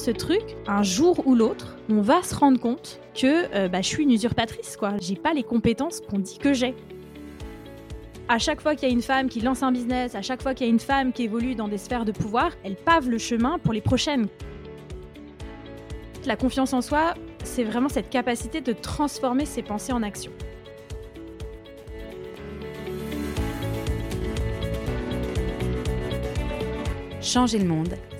ce truc, un jour ou l'autre, on va se rendre compte que euh, bah, je suis une usurpatrice, quoi. J'ai pas les compétences qu'on dit que j'ai. À chaque fois qu'il y a une femme qui lance un business, à chaque fois qu'il y a une femme qui évolue dans des sphères de pouvoir, elle pave le chemin pour les prochaines. La confiance en soi, c'est vraiment cette capacité de transformer ses pensées en action. Changer le monde,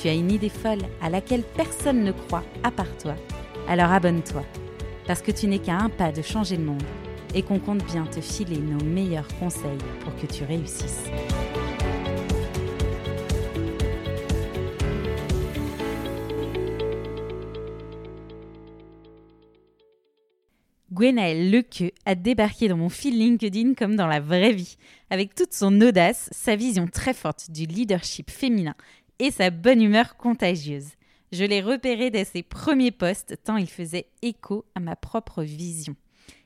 tu as une idée folle à laquelle personne ne croit à part toi, alors abonne-toi, parce que tu n'es qu'à un pas de changer le monde et qu'on compte bien te filer nos meilleurs conseils pour que tu réussisses. Gwenaëlle Lequeux a débarqué dans mon fil LinkedIn comme dans la vraie vie, avec toute son audace, sa vision très forte du leadership féminin et sa bonne humeur contagieuse. Je l'ai repéré dès ses premiers postes, tant il faisait écho à ma propre vision.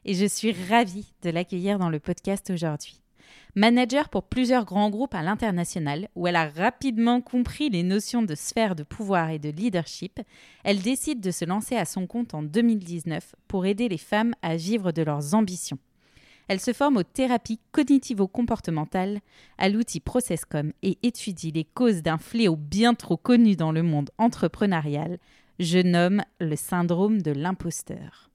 Et je suis ravie de l'accueillir dans le podcast aujourd'hui. Manager pour plusieurs grands groupes à l'international, où elle a rapidement compris les notions de sphère de pouvoir et de leadership, elle décide de se lancer à son compte en 2019 pour aider les femmes à vivre de leurs ambitions. Elle se forme aux thérapies cognitivo-comportementales, à l'outil ProcessCom et étudie les causes d'un fléau bien trop connu dans le monde entrepreneurial, je nomme le syndrome de l'imposteur.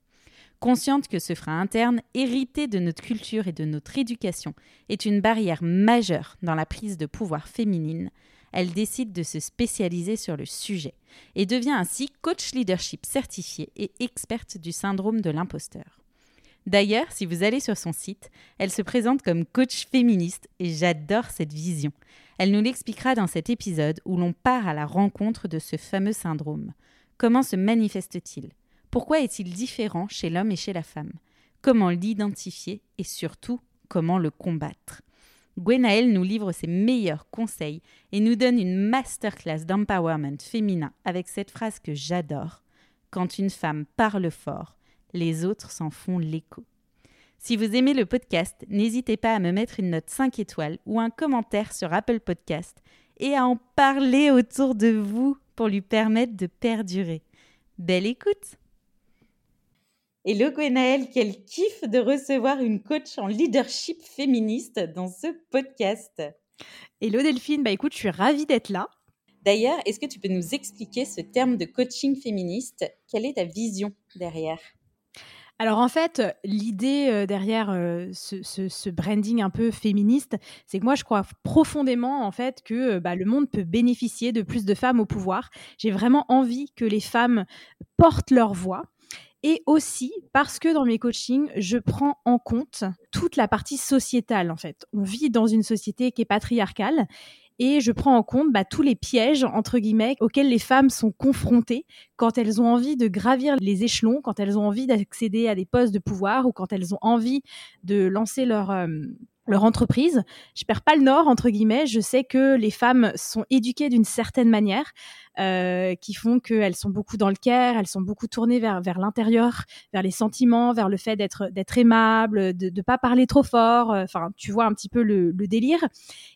Consciente que ce frein interne, hérité de notre culture et de notre éducation, est une barrière majeure dans la prise de pouvoir féminine, elle décide de se spécialiser sur le sujet et devient ainsi coach leadership certifié et experte du syndrome de l'imposteur. D'ailleurs, si vous allez sur son site, elle se présente comme coach féministe et j'adore cette vision. Elle nous l'expliquera dans cet épisode où l'on part à la rencontre de ce fameux syndrome. Comment se manifeste-t-il? Pourquoi est-il différent chez l'homme et chez la femme? Comment l'identifier et surtout comment le combattre? Gwenaëlle nous livre ses meilleurs conseils et nous donne une masterclass d'empowerment féminin avec cette phrase que j'adore. Quand une femme parle fort, les autres s'en font l'écho. Si vous aimez le podcast, n'hésitez pas à me mettre une note 5 étoiles ou un commentaire sur Apple Podcast et à en parler autour de vous pour lui permettre de perdurer. Belle écoute Hello Gwenaëlle, quel kiff de recevoir une coach en leadership féministe dans ce podcast. Hello Delphine, bah écoute, je suis ravie d'être là. D'ailleurs, est-ce que tu peux nous expliquer ce terme de coaching féministe? Quelle est ta vision derrière? Alors en fait, l'idée euh, derrière euh, ce, branding un peu féministe, c'est que moi je crois profondément en fait que euh, bah, le monde peut bénéficier de plus de femmes au pouvoir. J'ai vraiment envie que les femmes portent leur voix. Et aussi parce que dans mes coachings, je prends en compte toute la partie sociétale en fait. On vit dans une société qui est patriarcale et je prends en compte bah, tous les pièges entre guillemets auxquels les femmes sont confrontées quand elles ont envie de gravir les échelons, quand elles ont envie d'accéder à des postes de pouvoir ou quand elles ont envie de lancer leur euh, leur entreprise. Je perds pas le nord entre guillemets. Je sais que les femmes sont éduquées d'une certaine manière, euh, qui font qu'elles sont beaucoup dans le care, elles sont beaucoup tournées vers vers l'intérieur, vers les sentiments, vers le fait d'être d'être aimable, de ne pas parler trop fort. Euh, enfin, tu vois un petit peu le, le délire.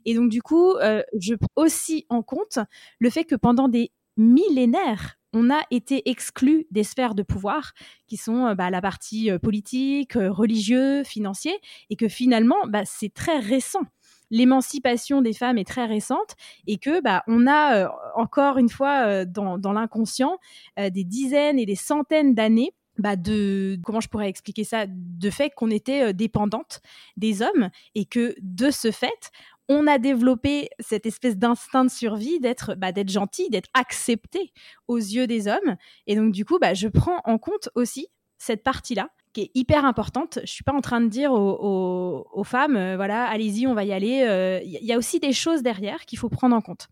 Et donc du coup, euh, je prends aussi en compte le fait que pendant des millénaires, on a été exclu des sphères de pouvoir qui sont euh, bah, la partie euh, politique, euh, religieux, financier, et que finalement, bah, c'est très récent. L'émancipation des femmes est très récente et que bah, on a encore une fois dans, l'inconscient des dizaines et des centaines d'années de comment je pourrais expliquer ça? De fait qu'on était dépendante des hommes et que de ce fait on a développé cette espèce d'instinct de survie d'être bah, d'être gentil, d'être accepté aux yeux des hommes. Et donc du coup, bah, je prends en compte aussi cette partie-là qui est hyper importante. Je suis pas en train de dire aux, femmes, euh, voilà, allez-y, on va y aller. Euh, il y a aussi des choses derrière qu'il faut prendre en compte.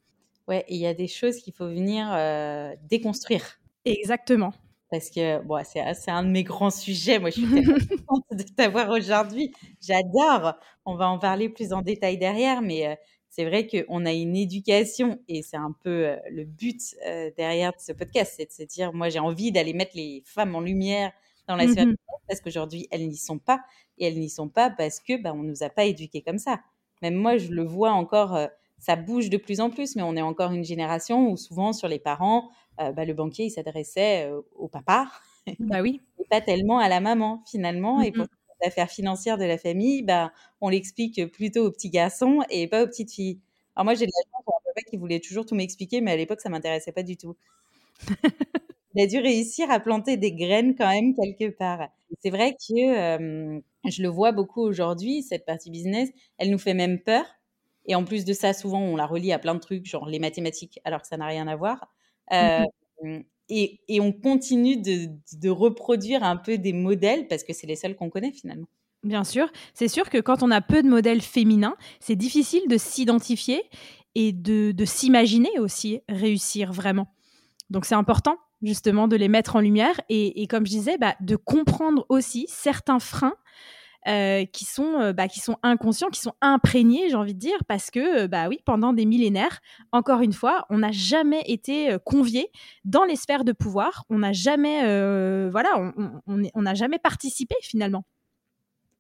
Ouais, il y a des choses qu'il faut venir euh, déconstruire. Exactement. Parce que bon, c'est un de mes grands sujets. Moi, je suis très contente de t'avoir aujourd'hui. J'adore. On va en parler plus en détail derrière, mais euh, c'est vrai qu'on a une éducation et c'est un peu euh, le but euh, derrière ce podcast, c'est de se dire, moi, j'ai envie d'aller mettre les femmes en lumière dans la sphère mmh parce qu'aujourd'hui, elles n'y sont pas et elles n'y sont pas parce que bah, on nous a pas éduqués comme ça. Même moi, je le vois encore. ça bouge de plus en plus, mais on est encore une génération où souvent sur les parents, bah, le banquier, il s'adressait euh, au papa. Bah oui. et pas tellement à la maman, finalement. Et pour mmh l'affaire financière de la famille, bah, on l'explique plutôt aux petits garçons et pas aux petites filles. Alors moi, j'ai de la chance, un papa qui voulait toujours tout m'expliquer, mais à l'époque, ça m'intéressait pas du tout. il a dû réussir à planter des graines quand même quelque part. C'est vrai que je le vois beaucoup aujourd'hui, cette partie business, elle nous fait même peur. Et en plus de ça, souvent, on la relie à plein de trucs, genre les mathématiques, alors que ça n'a rien à voir. Mmh et, et, on continue de, de, reproduire un peu des modèles parce que c'est les seuls qu'on connaît finalement. Bien sûr, c'est sûr que quand on a peu de modèles féminins, c'est difficile de s'identifier et de, de s'imaginer aussi réussir vraiment. Donc c'est important justement de les mettre en lumière et, et comme je disais, bah, de comprendre aussi certains freins euh, qui sont euh, bah, qui sont inconscients, qui sont imprégnés, j'ai envie de dire, parce que euh, bah oui, pendant des millénaires, encore une fois, on n'a jamais été convié dans les sphères de pouvoir. On n'a jamais voilà, on n'a jamais participé finalement.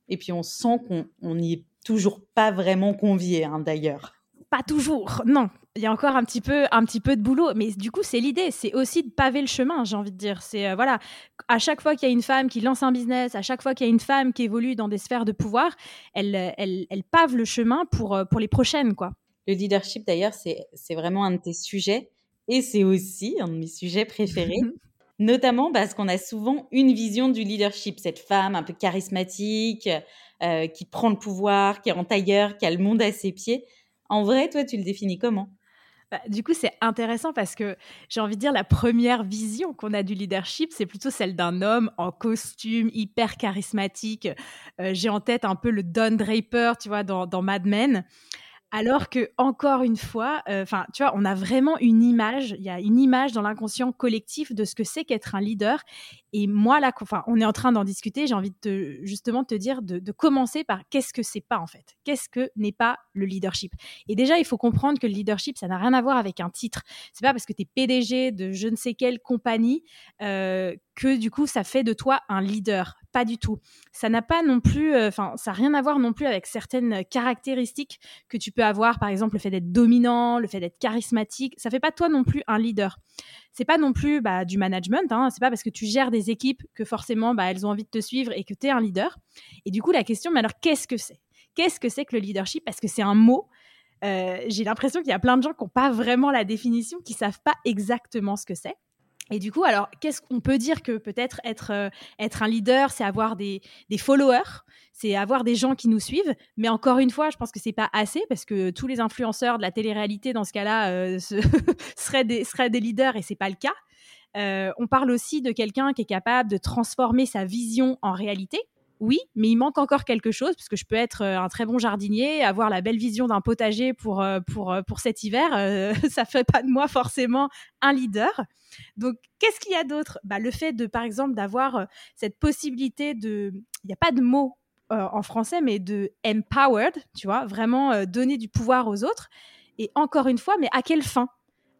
Et puis on sent qu'on n'y est toujours pas vraiment convié, hein, d'ailleurs. Pas toujours, non il y a encore un petit peu un petit peu de boulot. Mais du coup c'est l'idée. C'est aussi de paver le chemin j'ai envie de dire. C'est euh, voilà à chaque fois qu'il y a une femme qui lance un business à chaque fois qu'il y a une femme qui évolue dans des sphères de pouvoir elle elle, elle pave le chemin pour euh, pour les prochaines quoi. Le leadership d'ailleurs c'est c'est vraiment un de tes sujets. Et c'est aussi un de mes sujets préférés. Notamment parce qu'on a souvent une vision du leadership. Cette femme un peu charismatique euh, qui prend le pouvoir qui est en tailleur qui a le monde à ses pieds en vrai toi tu le définis comment? Bah, du coup, c'est intéressant parce que j'ai envie de dire la première vision qu'on a du leadership, c'est plutôt celle d'un homme en costume, hyper charismatique. Euh, j'ai en tête un peu le Don Draper, tu vois, dans, Mad Men. Alors que, encore une fois, euh, enfin, tu vois, on a vraiment une image, il y a une image dans l'inconscient collectif de ce que c'est qu'être un leader. Et moi, là, enfin, on est en train d'en discuter, j'ai envie de te, justement te dire de, commencer par qu'est-ce que c'est pas, en fait? Qu'est-ce que n'est pas le leadership? Et déjà, il faut comprendre que le leadership, ça n'a rien à voir avec un titre. C'est pas parce que tu es PDG de je ne sais quelle compagnie euh, que du coup ça fait de toi un leader. Pas du tout. Ça n'a pas non plus, euh, enfin ça n'a rien à voir non plus avec certaines caractéristiques que tu peux avoir, par exemple le fait d'être dominant, le fait d'être charismatique. Ça fait pas toi non plus un leader. C'est pas non plus bah, du management. Hein. C'est pas parce que tu gères des équipes que forcément bah, elles ont envie de te suivre et que tu es un leader. Et du coup la question, mais alors qu'est-ce que c'est? Qu'est-ce que c'est que le leadership? Parce que c'est un mot. Euh, j'ai l'impression qu'il y a plein de gens qui n'ont pas vraiment la définition, qui savent pas exactement ce que c'est. Et du coup, alors, qu'est-ce qu'on peut dire que peut-être être, euh, être un leader, c'est avoir des, followers, c'est avoir des gens qui nous suivent. Mais encore une fois, je pense que c'est pas assez parce que tous les influenceurs de la télé-réalité, dans ce cas-là, euh, seraient, des, seraient des leaders et c'est pas le cas. Euh, on parle aussi de quelqu'un qui est capable de transformer sa vision en réalité oui, mais il manque encore quelque chose, parce que je peux être euh, un très bon jardinier, avoir la belle vision d'un potager pour, euh, pour, euh, pour cet hiver, ça fait pas de moi forcément un leader. Donc, qu'est-ce qu'il y a d'autre? Bah, Le fait de, par exemple, d'avoir cette possibilité de... Il n'y a pas de mot en français, mais de empowered, tu vois, vraiment donner du pouvoir aux autres. Et encore une fois, mais à quelle fin?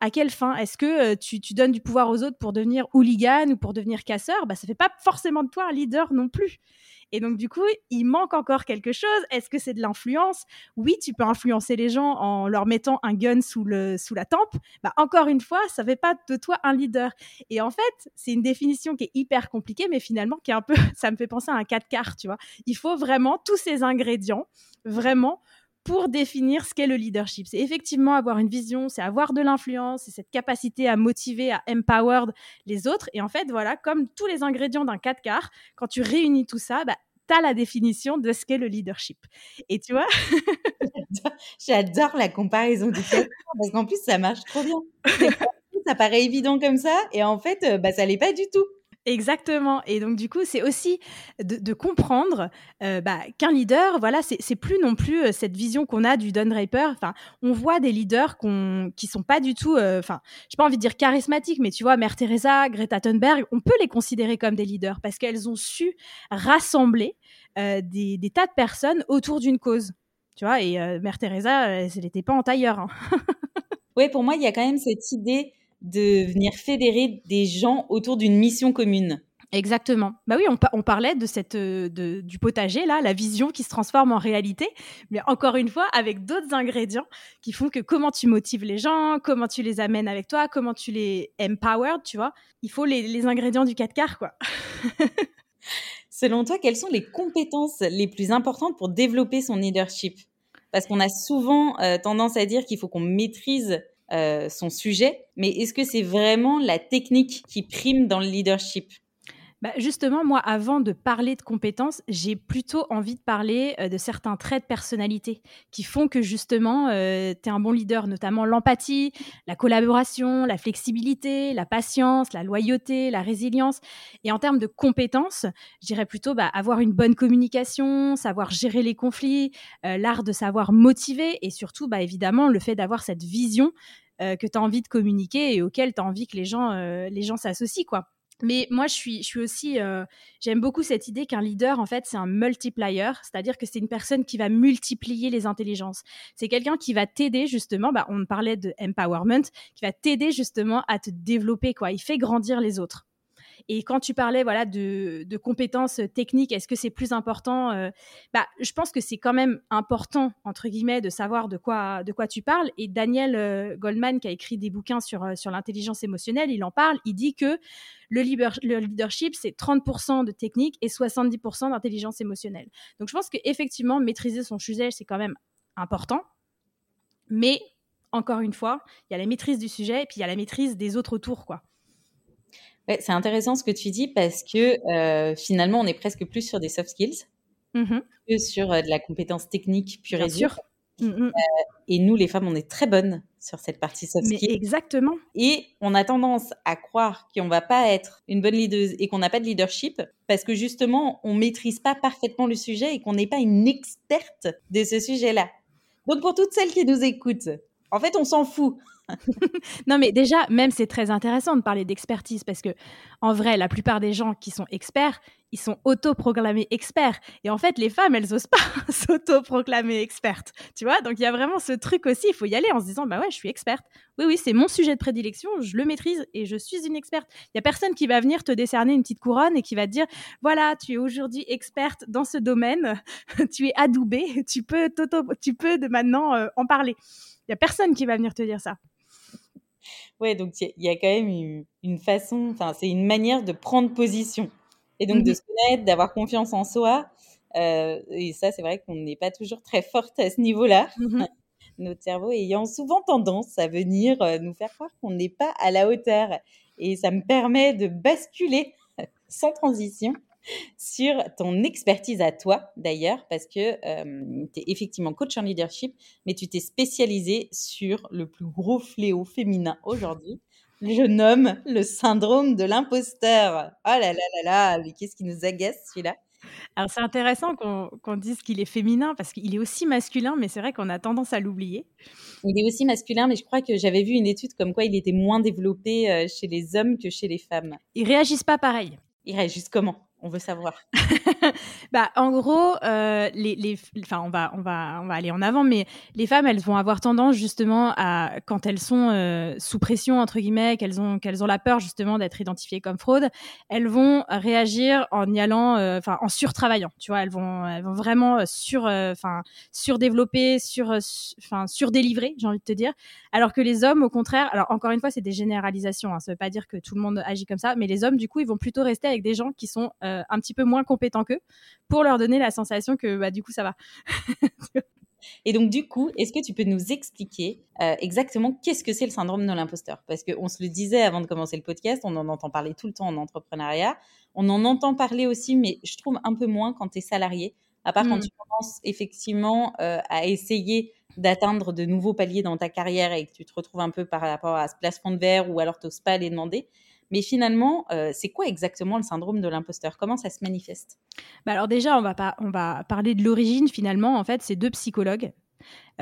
À quelle fin? Est-ce que tu, tu, donnes du pouvoir aux autres pour devenir hooligan ou pour devenir casseur? Bah, Ça fait pas forcément de toi un leader non plus. Et donc, du coup, il manque encore quelque chose. Est-ce que c'est de l'influence? Oui, tu peux influencer les gens en leur mettant un gun sous, le, sous la tempe. Bah, encore une fois, ça ne fait pas de toi un leader. Et en fait, c'est une définition qui est hyper compliquée, mais finalement, qui est un peu, ça me fait penser à un 4 quarts, tu vois. Il faut vraiment tous ces ingrédients, vraiment, pour définir ce qu'est le leadership. C'est effectivement avoir une vision, c'est avoir de l'influence, c'est cette capacité à motiver, à empower les autres. Et en fait, voilà, comme tous les ingrédients d'un 4 quarts, quand tu réunis tout ça, bah, tu as la définition de ce qu'est le leadership. Et tu vois? J'adore la comparaison du 4 parce qu'en plus, ça marche trop bien. Ça paraît évident comme ça, et en fait, euh, bah, ça l'est pas du tout. Exactement. Et donc, du coup, c'est aussi de, comprendre euh, bah, qu'un leader, voilà, c'est plus non plus euh, cette vision qu'on a du Don Draper. Enfin, on voit des leaders qu'on qui sont pas du tout, euh, enfin, j'ai pas envie de dire charismatiques, mais tu vois, Mère Teresa, Greta Thunberg, on peut les considérer comme des leaders parce qu'elles ont su rassembler des, des, tas de personnes autour d'une cause. Tu vois, et Mère Teresa, elle n'était pas en tailleur. Hein. oui, pour moi, il y a quand même cette idée de venir fédérer des gens autour d'une mission commune. Exactement. Bah oui, on, parlait de cette, euh, du potager, là, la vision qui se transforme en réalité, mais encore une fois, avec d'autres ingrédients qui font que comment tu motives les gens, comment tu les amènes avec toi, comment tu les empowered, tu vois. Il faut les, ingrédients du 4 quarts, quoi. Selon toi, quelles sont les compétences les plus importantes pour développer son leadership? Parce qu'on a souvent euh, tendance à dire qu'il faut qu'on maîtrise euh, son sujet, mais est-ce que c'est vraiment la technique qui prime dans le leadership? Bah justement, moi, avant de parler de compétences, j'ai plutôt envie de parler euh, de certains traits de personnalité qui font que justement, euh, tu es un bon leader, notamment l'empathie, la collaboration, la flexibilité, la patience, la loyauté, la résilience. Et en termes de compétences, je dirais plutôt bah, avoir une bonne communication, savoir gérer les conflits, l'art de savoir motiver et surtout, bah, évidemment, le fait d'avoir cette vision euh, que tu as envie de communiquer et auquel tu as envie que les gens euh, les gens s'associent quoi. Mais moi, je suis, je suis aussi, euh, j'aime beaucoup cette idée qu'un leader, en fait, c'est un multiplier, c'est-à-dire que c'est une personne qui va multiplier les intelligences. C'est quelqu'un qui va t'aider justement, bah, on parlait de empowerment, qui va t'aider justement à te développer, quoi. Il fait grandir les autres. Et quand tu parlais voilà de, compétences techniques, est-ce que c'est plus important euh, bah, je pense que c'est quand même important entre guillemets de savoir de quoi de quoi tu parles. Et Daniel euh, Goldman qui a écrit des bouquins sur euh, sur l'intelligence émotionnelle, il en parle. Il dit que le, leadership c'est 30% de technique et 70% d'intelligence émotionnelle. Donc je pense qu'effectivement maîtriser son sujet c'est quand même important, mais encore une fois, il y a la maîtrise du sujet et puis il y a la maîtrise des autres autour, quoi c'est intéressant ce que tu dis parce que euh, finalement, on est presque plus sur des soft skills mmh que sur euh, de la compétence technique pure et dure. Mmh euh, et nous, les femmes, on est très bonnes sur cette partie soft skills. Exactement. Et on a tendance à croire qu'on va pas être une bonne leader et qu'on n'a pas de leadership parce que justement, on maîtrise pas parfaitement le sujet et qu'on n'est pas une experte de ce sujet-là. Donc pour toutes celles qui nous écoutent, en fait, on s'en fout. non, mais déjà, même c'est très intéressant de parler d'expertise parce que, en vrai, la plupart des gens qui sont experts, ils sont autoproclamés experts. Et en fait, les femmes, elles osent pas s'autoproclamer expertes. Tu vois Donc, il y a vraiment ce truc aussi. Il faut y aller en se disant, bah ouais, je suis experte. Oui, oui, c'est mon sujet de prédilection. Je le maîtrise et je suis une experte. Il y a personne qui va venir te décerner une petite couronne et qui va te dire, voilà, tu es aujourd'hui experte dans ce domaine. tu es adoubée. Tu peux, tu peux de maintenant euh, en parler. Il y a personne qui va venir te dire ça. Ouais, donc il y, a quand même une, façon, enfin, c'est une manière de prendre position. Et donc de mmh se connaître, d'avoir confiance en soi. Euh, et ça, c'est vrai qu'on n'est pas toujours très forte à ce niveau-là. Mmh Notre cerveau ayant souvent tendance à venir euh, nous faire croire qu'on n'est pas à la hauteur. Et ça me permet de basculer sans transition sur ton expertise à toi, d'ailleurs, parce que euh, tu es effectivement coach en leadership, mais tu t'es spécialisé sur le plus gros fléau féminin aujourd'hui. Je nomme le syndrome de l'imposteur. Oh là là là là, mais qu'est-ce qui nous agace celui-là? Alors c'est intéressant qu'on dise qu'il est féminin parce qu'il est aussi masculin, mais c'est vrai qu'on a tendance à l'oublier. Il est aussi masculin, mais je crois que j'avais vu une étude comme quoi il était moins développé euh, chez les hommes que chez les femmes. Ils réagissent pas pareil. Ils réagissent comment? On veut savoir. bah, en gros, euh, les, les, enfin, on va, on va, on va aller en avant, mais les femmes, elles vont avoir tendance justement à, quand elles sont euh, sous pression entre guillemets, qu'elles ont, qu'elles ont la peur justement d'être identifiées comme fraude, elles vont réagir en y allant, euh, enfin, en surtravaillant. Tu vois, elles vont, elles vont vraiment sur, surdévelopper, sur, enfin, surdélivrer, j'ai envie de te dire. Alors que les hommes, au contraire, alors encore une fois, c'est des généralisations. Hein, ça veut pas dire que tout le monde agit comme ça, mais les hommes, du coup, ils vont plutôt rester avec des gens qui sont euh, un petit peu moins compétents qu'eux pour leur donner la sensation que bah, du coup ça va. Et donc, du coup, est-ce que tu peux nous expliquer euh, exactement qu'est-ce que c'est le syndrome de l'imposteur? Parce qu'on se le disait avant de commencer le podcast, on en entend parler tout le temps en entrepreneuriat. On en entend parler aussi, mais je trouve un peu moins quand tu es salarié. À part quand mmh. tu commences effectivement euh, à essayer d'atteindre de nouveaux paliers dans ta carrière et que tu te retrouves un peu par rapport à ce placement de verre ou alors tu n'oses pas les demander. Mais finalement, euh, c'est quoi exactement le syndrome de l'imposteur? Comment ça se manifeste? Bah Alors déjà, on va, pas, on va parler de l'origine finalement. En fait, c'est deux psychologues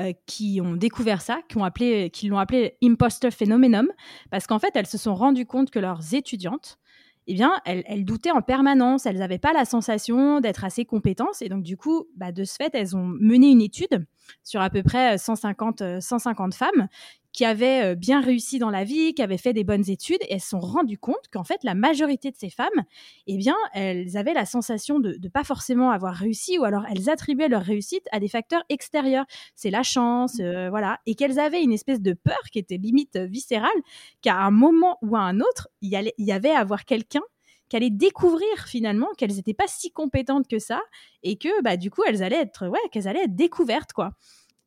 euh, qui ont découvert ça, qui, appelé, l'ont appelé imposter phenomenon, parce qu'en fait, elles se sont rendues compte que leurs étudiantes, eh bien, elles, doutaient en permanence, elles n'avaient pas la sensation d'être assez compétentes. Et donc, du coup, bah, de ce fait, elles ont mené une étude sur à peu près 150, 150 femmes qui avaient euh, bien réussi dans la vie, qui avaient fait des bonnes études, et elles se sont rendues compte qu'en fait, la majorité de ces femmes, eh bien, elles avaient la sensation de ne pas forcément avoir réussi, ou alors elles attribuaient leur réussite à des facteurs extérieurs. C'est la chance, euh, voilà, et qu'elles avaient une espèce de peur qui était limite viscérale, qu'à un moment ou à un autre, il y, il y avait à avoir quelqu'un qui allait découvrir finalement qu'elles n'étaient pas si compétentes que ça et que bah du coup elles allaient être ouais qu'elles allaient être découvertes quoi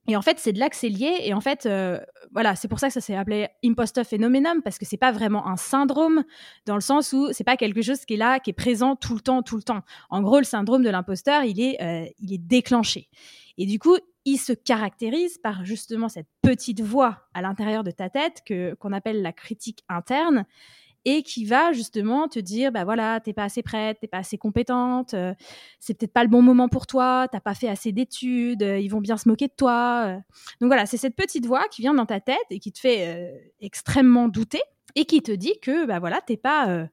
et en fait, c'est de là que c'est lié. Et en fait, euh, voilà, c'est pour ça que ça s'est appelé imposter phenomenon, parce que c'est pas vraiment un syndrome, dans le sens où c'est pas quelque chose qui est là, qui est présent tout le temps, tout le temps. En gros, le syndrome de l'imposteur, il est, euh, il est déclenché. Et du coup, il se caractérise par justement cette petite voix à l'intérieur de ta tête que qu'on appelle la critique interne et qui va justement te dire bah voilà t'es pas assez prête t'es pas assez compétente euh, c'est peut-être pas le bon moment pour toi t'as pas fait assez d'études euh, ils vont bien se moquer de toi euh. donc voilà c'est cette petite voix qui vient dans ta tête et qui te fait extrêmement douter et qui te dit que bah voilà t'es pas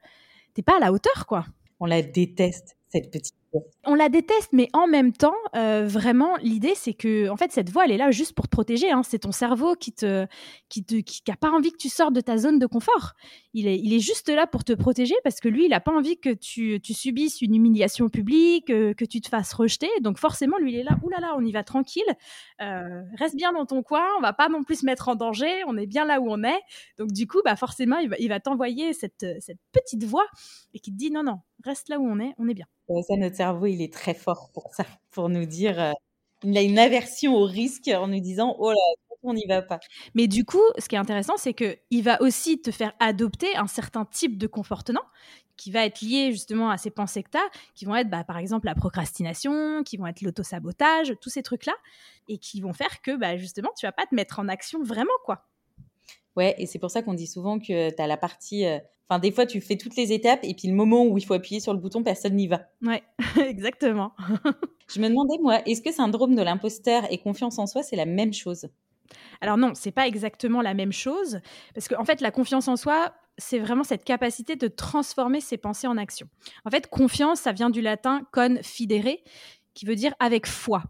t'es pas à la hauteur quoi on la déteste cette petite on la déteste, mais en même temps, euh, vraiment, l'idée, c'est que, en fait, cette voix, elle est là juste pour te protéger. Hein. C'est ton cerveau qui te, qui te, qui, a pas envie que tu sortes de ta zone de confort. Il est, il est juste là pour te protéger parce que lui, il a pas envie que tu, tu subisses une humiliation publique, euh, que tu te fasses rejeter. Donc forcément, lui, il est là. Ouh là là, on y va tranquille. Euh, reste bien dans ton coin. On va pas non plus se mettre en danger. On est bien là où on est. Donc du coup, bah forcément, il va, il va t'envoyer cette, cette petite voix et qui te dit non non, reste là où on est. On est bien. Ça, notre cerveau, il est très fort pour ça, pour nous dire. Euh, il a une aversion au risque en nous disant oh là, on n'y va pas. Mais du coup, ce qui est intéressant, c'est que il va aussi te faire adopter un certain type de comportement qui va être lié justement à ces pensées que tu as, qui vont être bah, par exemple la procrastination, qui vont être l'autosabotage, tous ces trucs-là, et qui vont faire que bah, justement tu vas pas te mettre en action vraiment quoi. Ouais, et c'est pour ça qu'on dit souvent que tu as la partie. Euh, enfin, des fois, tu fais toutes les étapes et puis le moment où il faut appuyer sur le bouton, personne n'y va. Ouais, exactement. Je me demandais, moi, est-ce que syndrome de l'imposteur et confiance en soi, c'est la même chose? Alors non, c'est pas exactement la même chose. Parce qu'en en fait, la confiance en soi, c'est vraiment cette capacité de transformer ses pensées en action. En fait, confiance, ça vient du latin con fidere, qui veut dire avec foi.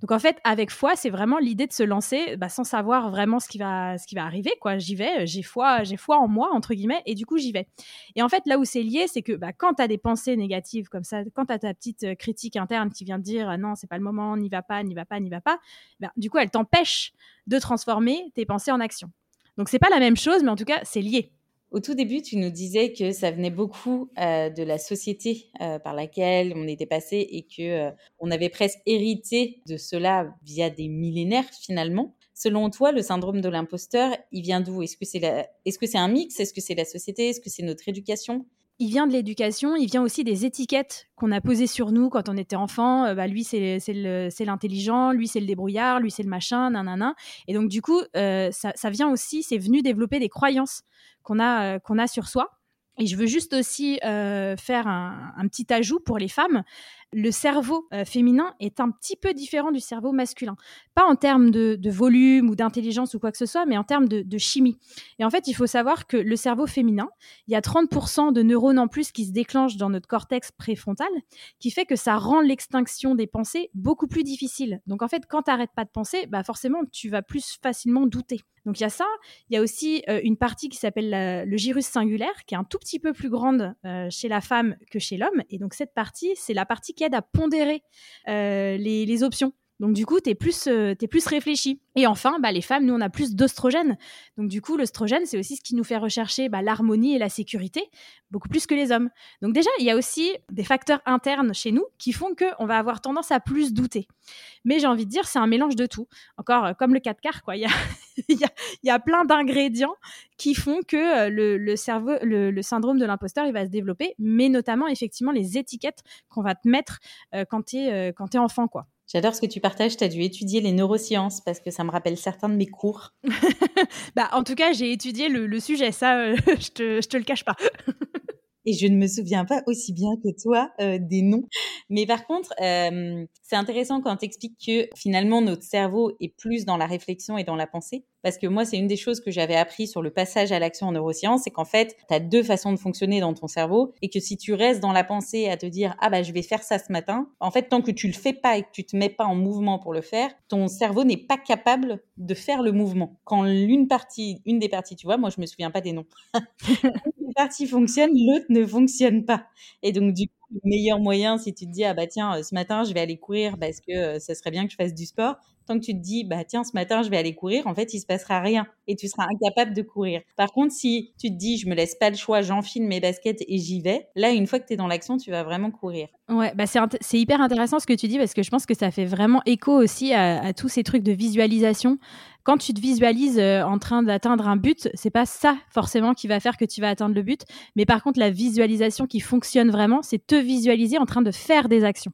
Donc en fait, avec foi, c'est vraiment l'idée de se lancer bah, sans savoir vraiment ce qui va, ce qui va arriver. Quoi, j'y vais, j'ai foi, j'ai foi en moi entre guillemets, et du coup j'y vais. Et en fait, là où c'est lié, c'est que bah, quand tu as des pensées négatives comme ça, quand tu as ta petite euh, critique interne qui vient te dire non, c'est pas le moment, n'y va pas, n'y va pas, n'y va pas, bah, du coup elle t'empêche de transformer tes pensées en action. Donc c'est pas la même chose, mais en tout cas c'est lié. Au tout début, tu nous disais que ça venait beaucoup euh, de la société euh, par laquelle on était passé et que euh, on avait presque hérité de cela via des millénaires finalement. Selon toi, le syndrome de l'imposteur, il vient d'où? Est-ce que c'est est-ce que c'est un mix? Est-ce que c'est la société? Est-ce que c'est notre éducation? Il vient de l'éducation, il vient aussi des étiquettes qu'on a posées sur nous quand on était enfant. bah, lui, c'est l'intelligent, lui, c'est le débrouillard, lui, c'est le machin, nanana. Et donc, du coup, ça, ça, vient aussi, c'est venu développer des croyances qu'on a, euh, a sur soi. Et je veux juste aussi euh, faire un, petit ajout pour les femmes. Le cerveau euh, féminin est un petit peu différent du cerveau masculin. Pas en termes de, volume ou d'intelligence ou quoi que ce soit, mais en termes de, chimie. Et en fait, il faut savoir que le cerveau féminin, il y a 30% de neurones en plus qui se déclenchent dans notre cortex préfrontal, qui fait que ça rend l'extinction des pensées beaucoup plus difficile. Donc en fait, quand tu n'arrêtes pas de penser, bah forcément, tu vas plus facilement douter. Donc il y a ça. Il y a aussi euh, une partie qui s'appelle le gyrus singulaire, qui est un tout petit peu plus grande euh, chez la femme que chez l'homme. Et donc cette partie, c'est la partie aide à pondérer euh, les, options. Donc du coup, tu es plus, es plus réfléchi. Et enfin, bah, les femmes, nous, on a plus d'ostrogène. Donc du coup, l'ostrogène, c'est aussi ce qui nous fait rechercher bah, l'harmonie et la sécurité, beaucoup plus que les hommes. Donc déjà, il y a aussi des facteurs internes chez nous qui font qu'on va avoir tendance à plus douter. Mais j'ai envie de dire, c'est un mélange de tout. Encore euh, comme le 4 quarts, quoi. Il y a, il y a, plein d'ingrédients qui font que euh, le, cerveau, le, syndrome de l'imposteur, il va se développer, mais notamment, effectivement, les étiquettes qu'on va te mettre euh, quand tu es, es enfant, quoi. J'adore ce que tu partages. Tu as dû étudier les neurosciences parce que ça me rappelle certains de mes cours. bah, en tout cas, j'ai étudié le, sujet. Ça, euh, je, te, je te le cache pas. et je ne me souviens pas aussi bien que toi euh, des noms. Mais par contre, euh, c'est intéressant quand tu expliques que finalement notre cerveau est plus dans la réflexion et dans la pensée. Parce que moi, c'est une des choses que j'avais appris sur le passage à l'action en neurosciences, c'est qu'en fait, tu as deux façons de fonctionner dans ton cerveau et que si tu restes dans la pensée à te dire ah bah je vais faire ça ce matin, en fait, tant que tu le fais pas et que tu te mets pas en mouvement pour le faire, ton cerveau n'est pas capable de faire le mouvement. Quand l'une partie, une des parties, tu vois, moi je me souviens pas des noms. une partie fonctionne, l'autre ne fonctionne pas. Et donc du coup, le meilleur moyen, si tu te dis ah bah tiens, ce matin je vais aller courir parce que euh, ça serait bien que je fasse du sport, tant que tu te dis, bah tiens, ce matin, je vais aller courir, en fait, il se passera rien et tu seras incapable de courir. Par contre, si tu te dis, je me laisse pas le choix, j'enfile mes baskets et j'y vais, là, une fois que tu es dans l'action, tu vas vraiment courir. Ouais, bah c'est hyper intéressant ce que tu dis parce que je pense que ça fait vraiment écho aussi à, tous ces trucs de visualisation. Quand tu te visualises euh, en train d'atteindre un but, c'est pas ça forcément qui va faire que tu vas atteindre le but, mais par contre la visualisation qui fonctionne vraiment, c'est te visualiser en train de faire des actions.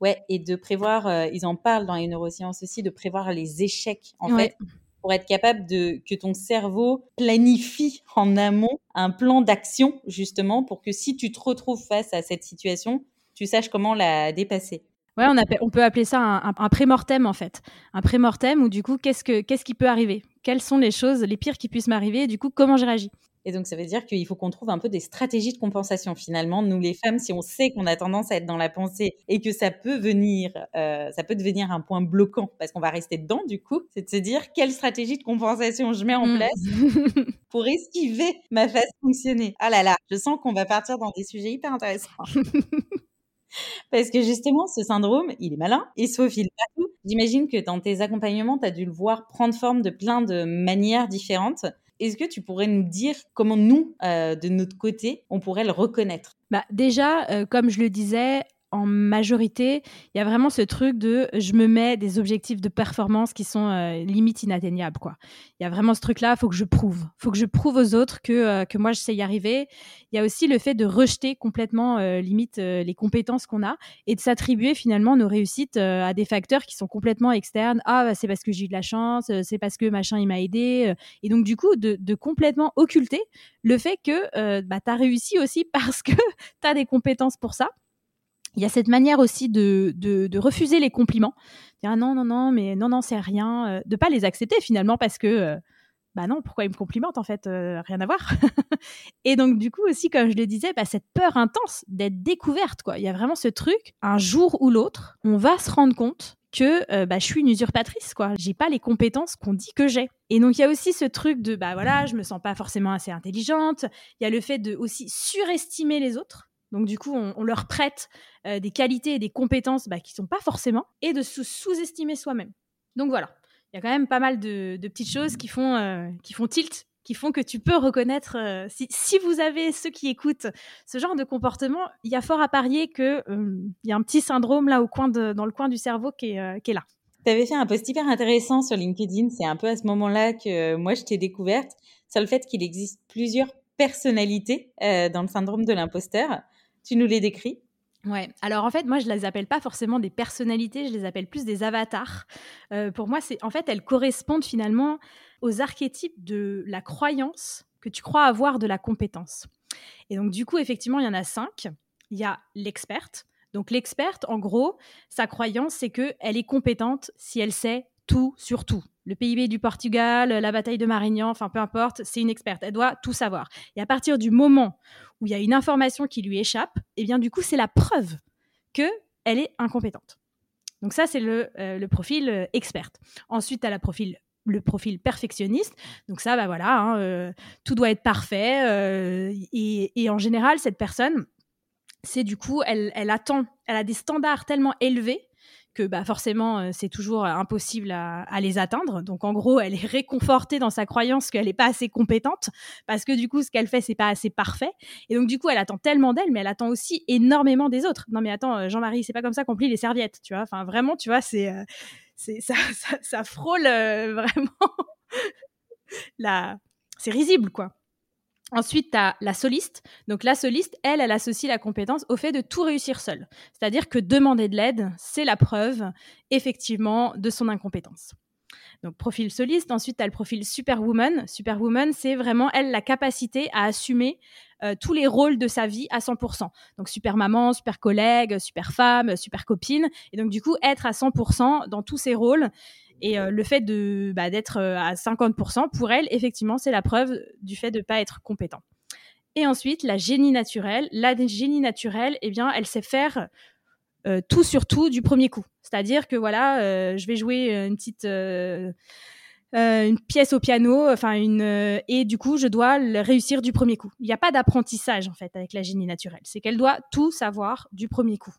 Ouais, et de prévoir, euh, ils en parlent dans les neurosciences aussi, de prévoir les échecs, en fait, pour être capable de que ton cerveau planifie en amont un plan d'action, justement, pour que si tu te retrouves face à cette situation, tu saches comment la dépasser. Ouais, on, appelle, on peut appeler ça un, un, pré-mortem, en fait. Un pré-mortem où, du coup, qu'est-ce, que, qu'est-ce qui peut arriver? Quelles sont les choses les pires qui puissent m'arriver? Et du coup, comment je réagis? Et donc, ça veut dire qu'il faut qu'on trouve un peu des stratégies de compensation. Finalement, nous, les femmes, si on sait qu'on a tendance à être dans la pensée et que ça peut venir, euh, ça peut devenir un point bloquant parce qu'on va rester dedans, du coup, c'est de se dire quelle stratégie de compensation je mets en mmh. place pour esquiver ma phase fonctionner. Ah là là, je sens qu'on va partir dans des sujets hyper intéressants. Parce que justement, ce syndrome, il est malin, il se faufile partout. J'imagine que dans tes accompagnements, tu as dû le voir prendre forme de plein de manières différentes. Est-ce que tu pourrais nous dire comment nous, euh, de notre côté, on pourrait le reconnaître? Bah, Déjà, euh, comme je le disais, en majorité, il y a vraiment ce truc de je me mets des objectifs de performance qui sont euh, limite inatteignables. Quoi. Il y a vraiment ce truc-là, faut que je prouve. Faut que je prouve aux autres que, euh, que moi, je sais y arriver. Il y a aussi le fait de rejeter complètement, euh, limite, les compétences qu'on a et de s'attribuer finalement nos réussites à des facteurs qui sont complètement externes. Ah, bah, c'est parce que j'ai eu de la chance, c'est parce que machin, il m'a aidé. Et donc, du coup, de, de complètement occulter le fait que bah, tu as réussi aussi parce que tu as des compétences pour ça il y a cette manière aussi de, de, refuser les compliments. Ah non, non, non, mais non, non, c'est rien. Euh, de pas les accepter finalement parce que, euh, bah non, pourquoi ils me complimentent en fait euh, Rien à voir. et donc, du coup, aussi, comme je le disais, bah, cette peur intense d'être découverte. quoi. Il y a vraiment ce truc, un jour ou l'autre, on va se rendre compte que bah, je suis une usurpatrice, quoi. J'ai pas les compétences qu'on dit que j'ai. Et donc il y a aussi ce truc de bah voilà, je me sens pas forcément assez intelligente. Il y a le fait de aussi surestimer les autres. Donc du coup, on, leur prête euh, des qualités et des compétences bah, qui ne sont pas forcément, et de sous-estimer soi-même. Donc voilà, il y a quand même pas mal de, petites choses qui font, euh, qui font tilt, qui font que tu peux reconnaître, euh, si, vous avez ceux qui écoutent ce genre de comportement, il y a fort à parier qu'il y a un petit syndrome là au coin dans le coin du cerveau qui est là. Tu avais fait un post hyper intéressant sur LinkedIn, c'est un peu à ce moment-là que moi je t'ai découverte, sur le fait qu'il existe plusieurs personnalités dans le syndrome de l'imposteur. Tu nous les décris? Ouais, alors en fait, moi je les appelle pas forcément des personnalités, je les appelle plus des avatars. Euh, pour moi, c'est en fait, elles correspondent finalement aux archétypes de la croyance que tu crois avoir de la compétence. Et donc, du coup, effectivement, il y en a cinq. Il y a l'experte. Donc, l'experte, en gros, sa croyance, c'est qu'elle est compétente si elle sait tout sur tout. Le PIB du Portugal, la bataille de Marignan, enfin peu importe, c'est une experte. Elle doit tout savoir. Et à partir du moment où il y a une information qui lui échappe, eh bien du coup, c'est la preuve que elle est incompétente. Donc ça, c'est le, euh, profil euh, experte. Ensuite, tu as le profil perfectionniste. Donc ça, bah voilà, hein, euh, tout doit être parfait. Et, en général, cette personne, c'est du coup, elle attend, elle a des standards tellement élevés que bah, forcément, euh, c'est toujours euh, impossible à, les atteindre. Donc, en gros, elle est réconfortée dans sa croyance qu'elle n'est pas assez compétente parce que du coup, ce qu'elle fait, c'est pas assez parfait. Et donc, du coup, elle attend tellement d'elle, mais elle attend aussi énormément des autres. Non, mais attends, euh, Jean-Marie, c'est pas comme ça qu'on plie les serviettes, tu vois. Enfin, vraiment, tu vois, c'est, c'est ça, ça, frôle vraiment la. C'est risible, quoi. Ensuite, tu as la soliste. Donc, la soliste, elle, elle associe la compétence au fait de tout réussir seule. C'est-à-dire que demander de l'aide, c'est la preuve, effectivement, de son incompétence. Donc, profil soliste. Ensuite, tu as le profil superwoman. Superwoman, c'est vraiment, elle, la capacité à assumer euh, tous les rôles de sa vie à 100%. Donc, super maman, super collègue, super super copine. Et donc, du coup, être à 100% dans tous ces rôles. Et euh, le fait de bah, d'être euh, à 50%, pour elle, effectivement, c'est la preuve du fait de ne pas être compétent. Et ensuite, la génie naturelle. La génie naturelle, eh bien, elle sait faire euh, tout sur tout du premier coup. C'est-à-dire que voilà, je vais jouer une petite une pièce au piano, enfin une et du coup, je dois réussir du premier coup. Il n'y a pas d'apprentissage en fait avec la génie naturelle. C'est qu'elle doit tout savoir du premier coup.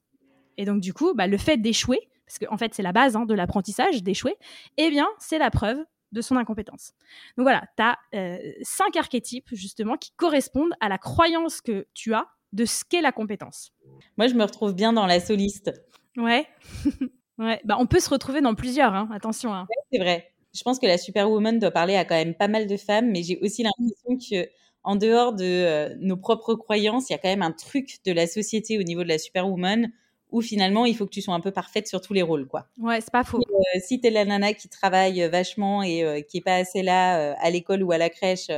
Et donc du coup, bah, le fait d'échouer, parce qu'en fait c'est la base hein, de l'apprentissage, d'échouer, eh bien c'est la preuve de son incompétence. Donc voilà, tu as euh, cinq archétypes justement qui correspondent à la croyance que tu as de ce qu'est la compétence. Moi je me retrouve bien dans la soliste. Ouais. ouais. Bah, on peut se retrouver dans plusieurs, hein. attention. Hein. c'est vrai. Je pense que la superwoman doit parler à quand même pas mal de femmes, mais j'ai aussi l'impression que en dehors de euh, nos propres croyances, il y a quand même un truc de la société au niveau de la superwoman où finalement il faut que tu sois un peu parfaite sur tous les rôles quoi. Ouais, c'est pas faux. Euh, si tu es la nana qui travaille vachement et euh, qui est pas assez là euh, à l'école ou à la crèche,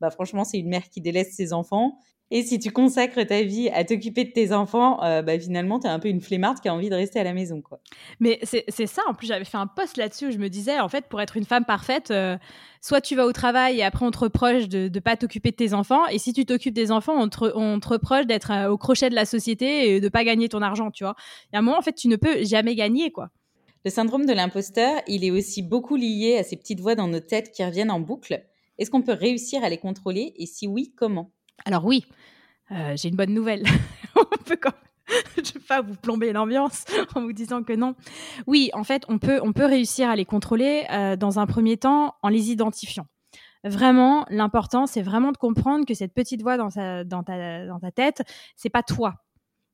bah franchement, c'est une mère qui délaisse ses enfants. Et si tu consacres ta vie à t'occuper de tes enfants, euh, bah, finalement, tu es un peu une flemmarde qui a envie de rester à la maison. Quoi. Mais c'est ça. En plus, j'avais fait un post là-dessus où je me disais, en fait, pour être une femme parfaite, euh, soit tu vas au travail et après on te reproche de ne pas t'occuper de tes enfants. Et si tu t'occupes des enfants, on te, on te reproche d'être euh, au crochet de la société et de pas gagner ton argent, tu vois. Il y a un moment, en fait, tu ne peux jamais gagner, quoi. Le syndrome de l'imposteur, il est aussi beaucoup lié à ces petites voix dans nos têtes qui reviennent en boucle. Est-ce qu'on peut réussir à les contrôler? Et si oui, comment? Alors oui, euh, j'ai une bonne nouvelle. on peut quand je ne vais pas vous plomber l'ambiance en vous disant que non. Oui, en fait, on peut, on peut réussir à les contrôler euh, dans un premier temps en les identifiant. Vraiment, l'important, c'est vraiment de comprendre que cette petite voix dans, dans, ta, dans ta tête, c'est pas toi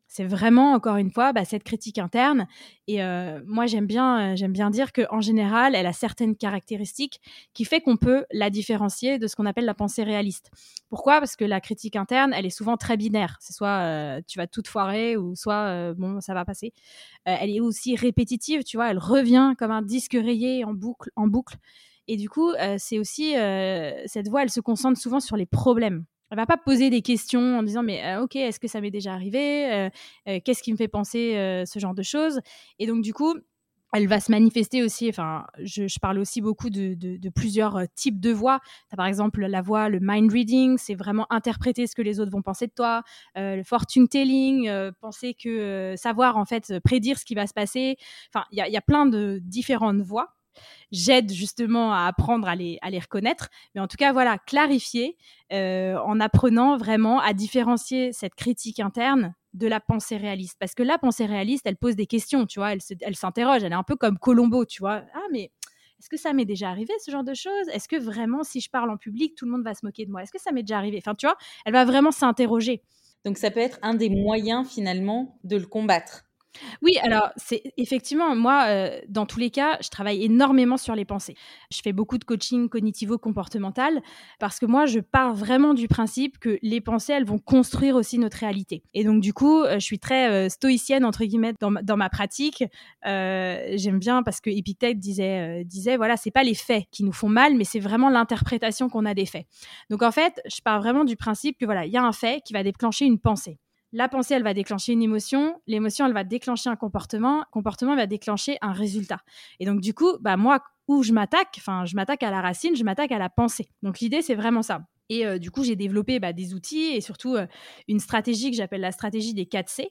c'est vraiment encore une fois bah, cette critique interne. Et euh, moi j'aime bien, euh, j'aime bien dire qu'en général, elle a certaines caractéristiques qui fait qu'on peut la différencier de ce qu'on appelle la pensée réaliste. Pourquoi? Parce que la critique interne, elle est souvent très binaire. C'est soit euh, tu vas tout foirer ou soit bon ça va passer. elle est aussi répétitive, tu vois. Elle revient comme un disque rayé en boucle, en boucle. Et du coup, c'est aussi cette voix, elle se concentre souvent sur les problèmes elle va pas poser des questions en disant mais ok est-ce que ça m'est déjà arrivé qu'est-ce qui me fait penser ce genre de choses? Et donc du coup elle va se manifester aussi, enfin, je, parle aussi beaucoup de, plusieurs types de voix. As par exemple la voix, le mind reading, c'est vraiment interpréter ce que les autres vont penser de toi. le fortune telling, penser que savoir en fait prédire ce qui va se passer. Enfin, il y, y a, plein de différentes voix j'aide justement à apprendre à les, à les reconnaître. Mais en tout cas, voilà, clarifier euh, en apprenant vraiment à différencier cette critique interne de la pensée réaliste. Parce que la pensée réaliste, elle pose des questions, tu vois, elle, elle s'interroge, elle est un peu comme Colombo, tu vois. Ah, mais est-ce que ça m'est déjà arrivé ce genre de choses? Est-ce que vraiment, si je parle en public, tout le monde va se moquer de moi? Est-ce que ça m'est déjà arrivé? Enfin, tu vois, elle va vraiment s'interroger. Donc, ça peut être un des moyens finalement de le combattre. Oui, alors c'est effectivement moi euh, dans tous les cas, je travaille énormément sur les pensées. Je fais beaucoup de coaching cognitivo-comportemental parce que moi je pars vraiment du principe que les pensées elles vont construire aussi notre réalité. Et donc du coup, euh, je suis très euh, stoïcienne entre guillemets dans ma, dans ma pratique. J'aime bien parce que Epictète disait disait voilà c'est pas les faits qui nous font mal, mais c'est vraiment l'interprétation qu'on a des faits. Donc en fait, je pars vraiment du principe que voilà il y a un fait qui va déclencher une pensée. La pensée, elle va déclencher une émotion. L'émotion, elle va déclencher un comportement. Le comportement va déclencher un résultat. Et donc, du coup, bah, moi, où je m'attaque, enfin, je m'attaque à la racine, je m'attaque à la pensée. Donc, l'idée, c'est vraiment ça. Et euh, du coup, j'ai développé bah, des outils et surtout euh, une stratégie que j'appelle la stratégie des 4 C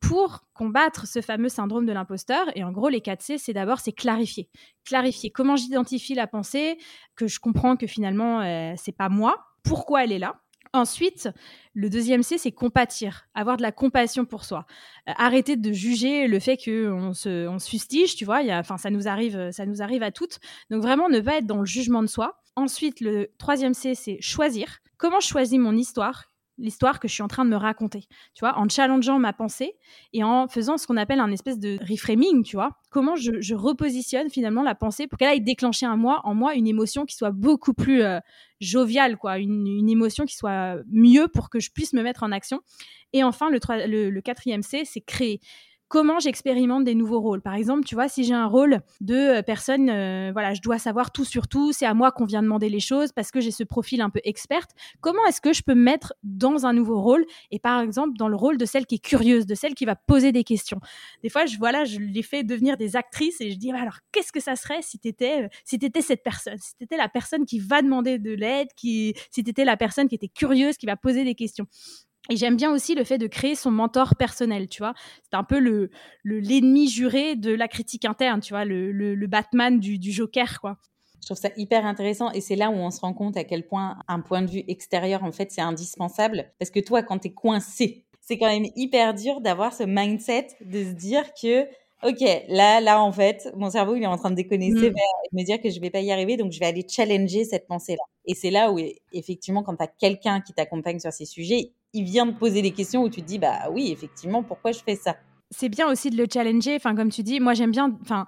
pour combattre ce fameux syndrome de l'imposteur. Et en gros, les 4 C, c'est d'abord, c'est clarifier. Clarifier comment j'identifie la pensée, que je comprends que finalement, euh, c'est pas moi, pourquoi elle est là, Ensuite, le deuxième C, c'est compatir, avoir de la compassion pour soi. Euh, arrêter de juger le fait qu'on se, on se fustige, tu vois, enfin, ça, nous arrive, ça nous arrive à toutes. Donc vraiment, ne pas être dans le jugement de soi. Ensuite, le troisième C, c'est choisir. Comment je choisis mon histoire l'histoire que je suis en train de me raconter, tu vois, en challengeant ma pensée et en faisant ce qu'on appelle un espèce de reframing, tu vois, comment je, repositionne finalement la pensée pour qu'elle aille déclencher en moi, en moi une émotion qui soit beaucoup plus euh, joviale, quoi, une, émotion qui soit mieux pour que je puisse me mettre en action. Et enfin, le, le, le quatrième C, c'est créer comment j'expérimente des nouveaux rôles. Par exemple, tu vois, si j'ai un rôle de euh, personne, euh, voilà, je dois savoir tout sur tout, c'est à moi qu'on vient demander les choses parce que j'ai ce profil un peu experte. Comment est-ce que je peux me mettre dans un nouveau rôle et par exemple dans le rôle de celle qui est curieuse, de celle qui va poser des questions? Des fois, je voilà, je les fais devenir des actrices et je dis alors qu'est-ce que ça serait si tu étais euh, si cette personne, si tu étais la personne qui va demander de l'aide, qui si tu étais la personne qui était curieuse, qui va poser des questions? Et j'aime bien aussi le fait de créer son mentor personnel, tu vois. C'est un peu le l'ennemi juré de la critique interne, tu vois, le, le, Batman du, du, Joker, quoi. Je trouve ça hyper intéressant et c'est là où on se rend compte à quel point un point de vue extérieur, en fait, c'est indispensable. Parce que toi, quand tu es coincé, c'est quand même hyper dur d'avoir ce mindset de se dire que ok, là, là, en fait, mon cerveau, il est en train de déconner mmh. me dire que je vais pas y arriver, donc je vais aller challenger cette pensée-là. Et c'est là où, effectivement, quand tu as quelqu'un qui t'accompagne sur ces sujets, il vient te poser des questions où tu te dis, bah oui, effectivement, pourquoi je fais ça? C'est bien aussi de le challenger. Enfin, comme tu dis, moi, j'aime bien. Enfin,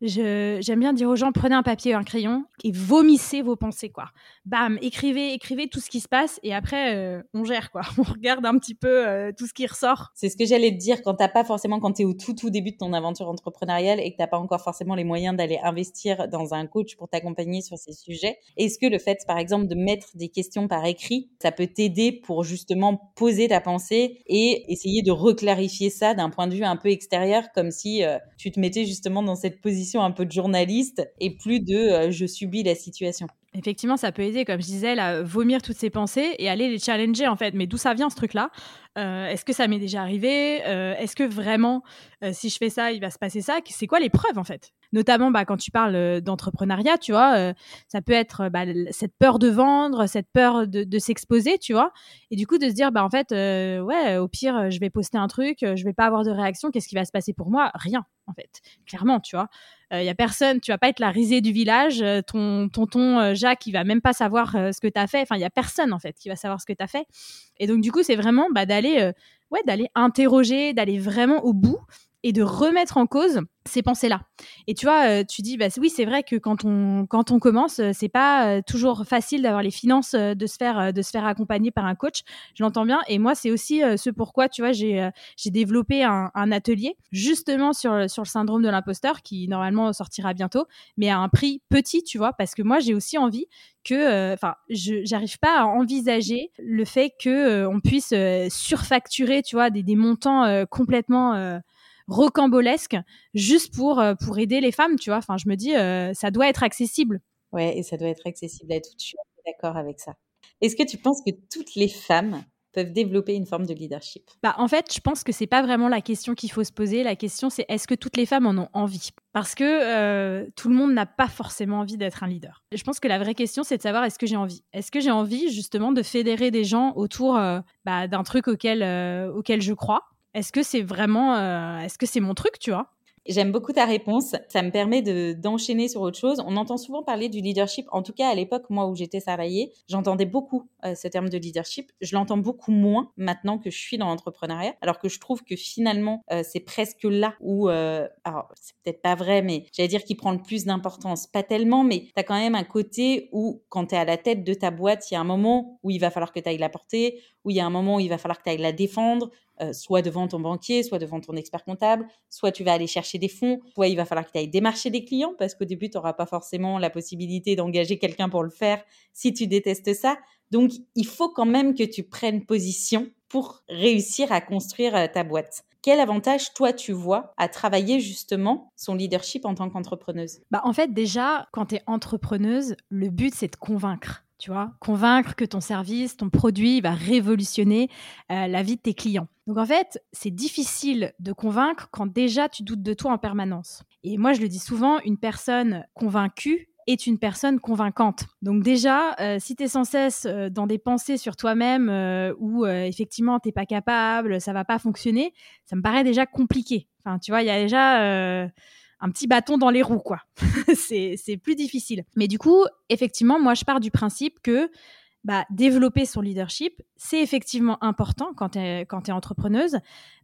j'aime bien dire aux gens prenez un papier un crayon et vomissez vos pensées quoi. Bam, écrivez, écrivez tout ce qui se passe et après euh, on gère quoi. On regarde un petit peu euh, tout ce qui ressort. C'est ce que j'allais te dire quand t'as pas forcément quand tu es au tout tout début de ton aventure entrepreneuriale et que t'as pas encore forcément les moyens d'aller investir dans un coach pour t'accompagner sur ces sujets. Est-ce que le fait par exemple de mettre des questions par écrit, ça peut t'aider pour justement poser ta pensée et essayer de reclarifier ça d'un point de vue un peu extérieur comme si euh, tu te mettais justement dans cette position un peu de journaliste et plus de euh, je subis la situation. Effectivement, ça peut aider, comme je disais, à vomir toutes ces pensées et aller les challenger en fait. Mais d'où ça vient ce truc-là? Euh, Est-ce que ça m'est déjà arrivé? Euh, Est-ce que vraiment, si je fais ça, il va se passer ça? C'est quoi les preuves en fait? Notamment bah, quand tu parles d'entrepreneuriat, tu vois, ça peut être bah, cette peur de vendre, cette peur de, s'exposer, tu vois, et du coup de se dire bah en fait, ouais, au pire, je vais poster un truc, je vais pas avoir de réaction, qu'est-ce qui va se passer pour moi? Rien en fait, clairement, tu vois il euh, y a personne, tu vas pas être la risée du village, euh, ton tonton euh, Jacques, il va même pas savoir ce que tu as fait. Enfin, il y a personne en fait qui va savoir ce que tu as fait. Et donc du coup, c'est vraiment d'aller ouais, d'aller interroger, d'aller vraiment au bout et de remettre en cause ces pensées-là. Et tu vois, euh, tu dis, bah oui, c'est vrai que quand on quand on commence, euh, c'est pas euh, toujours facile d'avoir les finances de se faire de se faire accompagner par un coach. Je l'entends bien. Et moi, c'est aussi ce pourquoi, tu vois, j'ai développé un, atelier justement sur sur le syndrome de l'imposteur qui normalement sortira bientôt, mais à un prix petit, tu vois, parce que moi, j'ai aussi envie que, enfin, je j'arrive pas à envisager le fait que on puisse surfacturer, tu vois, des montants complètement rocambolesque juste pour, euh, pour aider les femmes, tu vois. Enfin, je me dis, euh, ça doit être accessible. Ouais, et ça doit être accessible à toutes. Je suis d'accord avec ça. Est-ce que tu penses que toutes les femmes peuvent développer une forme de leadership? Bah, En fait, je pense que c'est pas vraiment la question qu'il faut se poser. La question, c'est est-ce que toutes les femmes en ont envie? Parce que euh, tout le monde n'a pas forcément envie d'être un leader. Je pense que la vraie question, c'est de savoir est-ce que j'ai envie? Est-ce que j'ai envie justement de fédérer des gens autour bah, d'un truc auquel, auquel je crois? Est-ce que c'est vraiment, euh, est-ce que c'est mon truc, tu vois? J'aime beaucoup ta réponse. Ça me permet de d'enchaîner sur autre chose. On entend souvent parler du leadership. En tout cas, à l'époque, moi où j'étais salariée, j'entendais beaucoup euh, ce terme de leadership. Je l'entends beaucoup moins maintenant que je suis dans l'entrepreneuriat. Alors que je trouve que finalement, euh, c'est presque là où, alors c'est peut-être pas vrai, mais j'allais dire qu'il prend le plus d'importance. Pas tellement, mais tu as quand même un côté où, quand tu es à la tête de ta boîte, il y a un moment où il va falloir que tu ailles la porter, où il y a un moment où il va falloir que tu ailles la défendre, euh, soit devant ton banquier, soit devant ton expert comptable, soit tu vas aller chercher des fonds, soit il va falloir que tu ailles démarcher des clients parce qu'au début, tu n'auras pas forcément la possibilité d'engager quelqu'un pour le faire si tu détestes ça. Donc, il faut quand même que tu prennes position pour réussir à construire euh, ta boîte. Quel avantage, toi, tu vois à travailler justement son leadership en tant qu'entrepreneuse? Bah, En fait, déjà, quand tu es entrepreneuse, le but, c'est de convaincre tu vois, convaincre que ton service, ton produit va révolutionner euh, la vie de tes clients. Donc en fait, c'est difficile de convaincre quand déjà tu doutes de toi en permanence. Et moi, je le dis souvent, une personne convaincue est une personne convaincante. Donc déjà, euh, si tu es sans cesse euh, dans des pensées sur toi-même où effectivement t'es pas capable, ça va pas fonctionner, ça me paraît déjà compliqué. Enfin, tu vois, il y a déjà un petit bâton dans les roues, quoi. c'est plus difficile. Mais du coup, effectivement, moi, je pars du principe que bah, développer son leadership, c'est effectivement important quand tu es, es, entrepreneuse.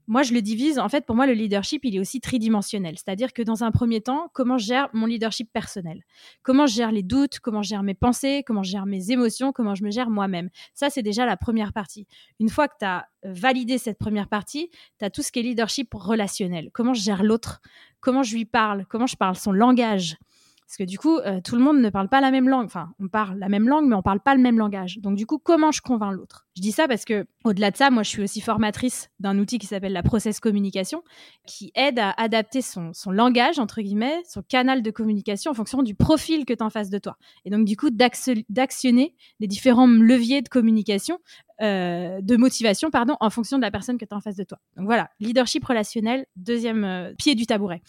Moi, je le divise. En fait, pour moi, le leadership, il est aussi tridimensionnel. C'est-à-dire que dans un premier temps, comment je gère mon leadership personnel? Comment je gère les doutes? Comment je gère mes pensées? Comment je gère mes émotions? Comment je me gère moi-même? Ça, c'est déjà la première partie. Une fois que tu as validé cette première partie, tu as tout ce qui est leadership relationnel. Comment je gère l'autre? Comment je lui parle? Comment je parle son langage? Parce que du coup, euh, tout le monde ne parle pas la même langue. Enfin, on parle la même langue, mais on parle pas le même langage. Donc du coup, comment je convainc l'autre? Je dis ça parce que, au-delà de ça, moi, je suis aussi formatrice d'un outil qui s'appelle la process communication, qui aide à adapter son, langage entre guillemets, son canal de communication en fonction du profil que tu en face de toi. Et donc du coup, d'actionner les différents leviers de communication euh, de motivation, pardon, en fonction de la personne que tu as en face de toi. Donc voilà, leadership relationnel, deuxième euh, pied du tabouret.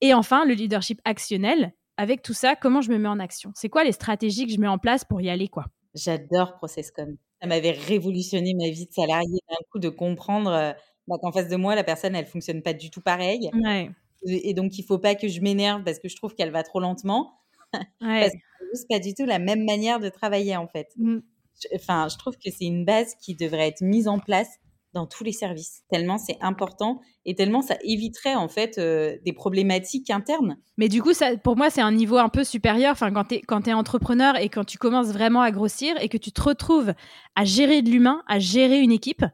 Et enfin, le leadership actionnel, avec tout ça, comment je me mets en action? C'est quoi les stratégies que je mets en place pour y aller quoi? J'adore Processcom. Ça m'avait révolutionné ma vie de salarié d'un coup de comprendre euh, bah, qu'en face de moi, la personne, elle fonctionne pas du tout pareil. Et donc, il faut pas que je m'énerve parce que je trouve qu'elle va trop lentement. parce que c'est pas du tout la même manière de travailler en fait. Mmh. Enfin, je trouve que c'est une base qui devrait être mise en place dans tous les services, tellement c'est important et tellement ça éviterait en fait euh, des problématiques internes. Mais du coup, ça, pour moi, c'est un niveau un peu supérieur. Enfin, quand tu es, entrepreneur et quand tu commences vraiment à grossir et que tu te retrouves à gérer de l'humain, à gérer une équipe,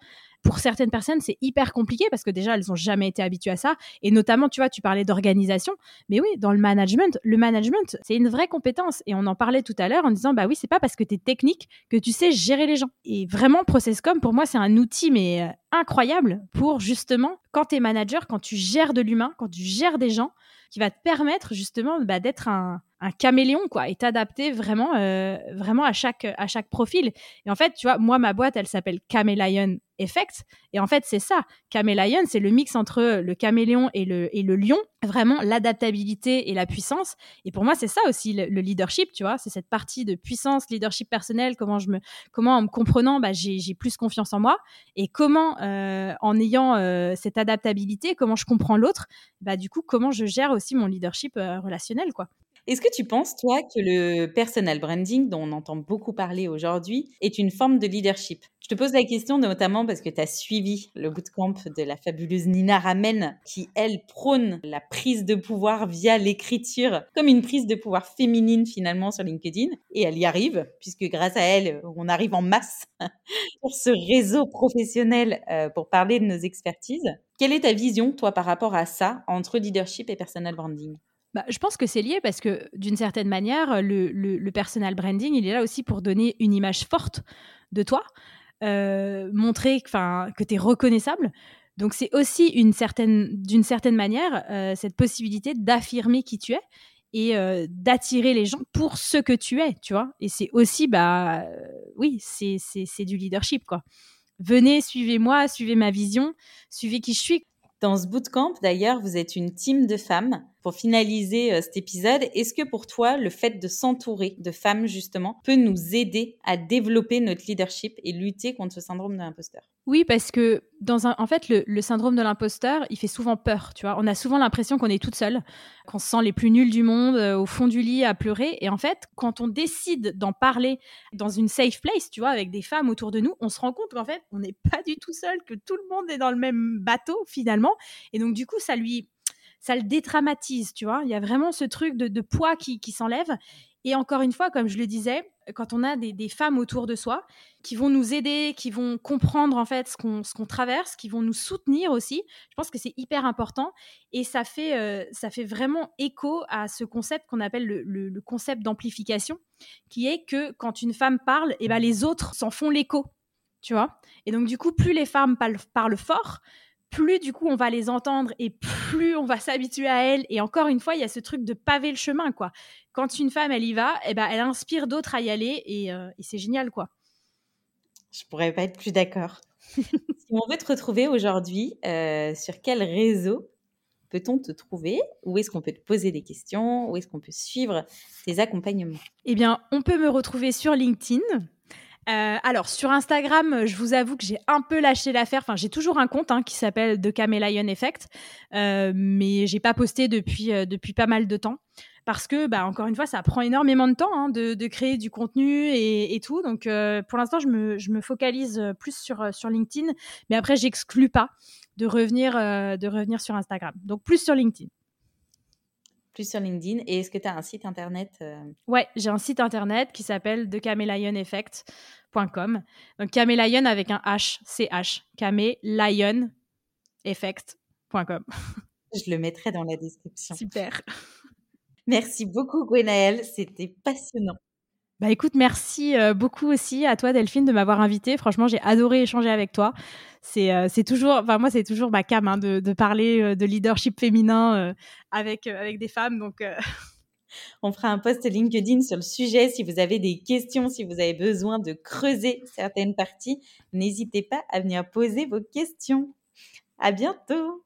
pour certaines personnes, c'est hyper compliqué parce que déjà, elles n'ont jamais été habituées à ça. Et notamment, tu vois, tu parlais d'organisation. Mais oui, dans le management, le management, c'est une vraie compétence. Et on en parlait tout à l'heure en disant, bah oui, c'est pas parce que tu es technique que tu sais gérer les gens. Et vraiment, Processcom, pour moi, c'est un outil, mais euh, incroyable pour justement, quand tu es manager, quand tu gères de l'humain, quand tu gères des gens, qui va te permettre justement bah, d'être un, caméléon quoi et t'adapter vraiment euh, vraiment à chaque à chaque profil et en fait tu vois moi ma boîte elle s'appelle Camelion Effect et en fait c'est ça. Camelion c'est le mix entre le caméléon et le et le lion. Vraiment l'adaptabilité et la puissance. Et pour moi c'est ça aussi le, leadership tu vois. C'est cette partie de puissance leadership personnel comment je me comment en me comprenant bah, j'ai plus confiance en moi. Et comment euh, en ayant euh, cette adaptabilité comment je comprends l'autre bah du coup comment je gère aussi mon leadership relationnel quoi est-ce que tu penses, toi, que le personal branding, dont on entend beaucoup parler aujourd'hui, est une forme de leadership? Je te pose la question notamment parce que tu as suivi le bootcamp de la fabuleuse Nina Ramen, qui, elle, prône la prise de pouvoir via l'écriture, comme une prise de pouvoir féminine finalement sur LinkedIn. Et elle y arrive, puisque grâce à elle, on arrive en masse pour ce réseau professionnel euh, pour parler de nos expertises. Quelle est ta vision, toi, par rapport à ça, entre leadership et personal branding? Bah, je pense que c'est lié parce que d'une certaine manière, le, personal branding, il est là aussi pour donner une image forte de toi, euh, montrer que tu es reconnaissable. Donc c'est aussi certaine, d'une certaine manière euh, cette possibilité d'affirmer qui tu es et euh, d'attirer les gens pour ce que tu es, tu vois. Et c'est aussi, bah, oui, c'est, c'est du leadership, quoi. Venez, suivez-moi, suivez ma vision, suivez qui je suis. Dans ce bootcamp, d'ailleurs, vous êtes une team de femmes pour finaliser euh, cet épisode, est-ce que pour toi, le fait de s'entourer de femmes, justement, peut nous aider à développer notre leadership et lutter contre ce syndrome de l'imposteur? Oui, parce que dans un, en fait, le, syndrome de l'imposteur, il fait souvent peur. Tu vois, on a souvent l'impression qu'on est toute seule, qu'on se sent les plus nuls du monde, euh, au fond du lit à pleurer. Et en fait, quand on décide d'en parler dans une safe place, tu vois, avec des femmes autour de nous, on se rend compte qu'en fait, on n'est pas du tout seul, que tout le monde est dans le même bateau finalement. Et donc, du coup, ça lui ça le dédramatise, tu vois? Il y a vraiment ce truc de, poids qui, s'enlève. Et encore une fois, comme je le disais, quand on a des, femmes autour de soi qui vont nous aider, qui vont comprendre en fait ce qu'on traverse, qui vont nous soutenir aussi, je pense que c'est hyper important et ça fait, euh, ça fait vraiment écho à ce concept qu'on appelle le, concept d'amplification, qui est que quand une femme parle, et eh ben les autres s'en font l'écho, tu vois? Et donc du coup, plus les femmes parlent fort, plus du coup on va les entendre et plus on va s'habituer à elles. Et encore une fois, il y a ce truc de paver le chemin, quoi. Quand une femme, elle y va, eh ben, elle inspire d'autres à y aller et, euh, c'est génial, quoi. Je pourrais pas être plus d'accord. si on veut te retrouver aujourd'hui, euh, sur quel réseau peut-on te trouver? Où est-ce qu'on peut te poser des questions? Où est-ce qu'on peut suivre tes accompagnements? Eh bien, on peut me retrouver sur LinkedIn. Euh, alors sur Instagram, je vous avoue que j'ai un peu lâché l'affaire. Enfin, j'ai toujours un compte hein, qui s'appelle The Camelion Effect, euh, mais j'ai pas posté depuis euh, depuis pas mal de temps. parce que, bah, encore une fois, ça prend énormément de temps hein, de, créer du contenu et, tout. Donc, euh, pour l'instant, je me, je me, focalise plus sur, sur LinkedIn, mais après, j'exclus pas de revenir, de revenir sur Instagram. Donc, plus sur LinkedIn plus sur LinkedIn. Et est-ce que tu as un site internet Ouais, j'ai un site internet qui s'appelle thecamelioneffect.com. Donc Camelion avec un H, C H, camelioneffect.com. Je le mettrai dans la description. Super. Merci beaucoup Gwenaëlle, c'était passionnant. Bah écoute, merci euh, beaucoup aussi à toi Delphine de m'avoir invité. Franchement, j'ai adoré échanger avec toi. C'est euh, toujours, enfin moi c'est toujours ma cam hein, de, parler euh, de leadership féminin avec avec des femmes. Donc on fera un post LinkedIn sur le sujet si vous avez des questions, si vous avez besoin de creuser certaines parties, n'hésitez pas à venir poser vos questions. À bientôt.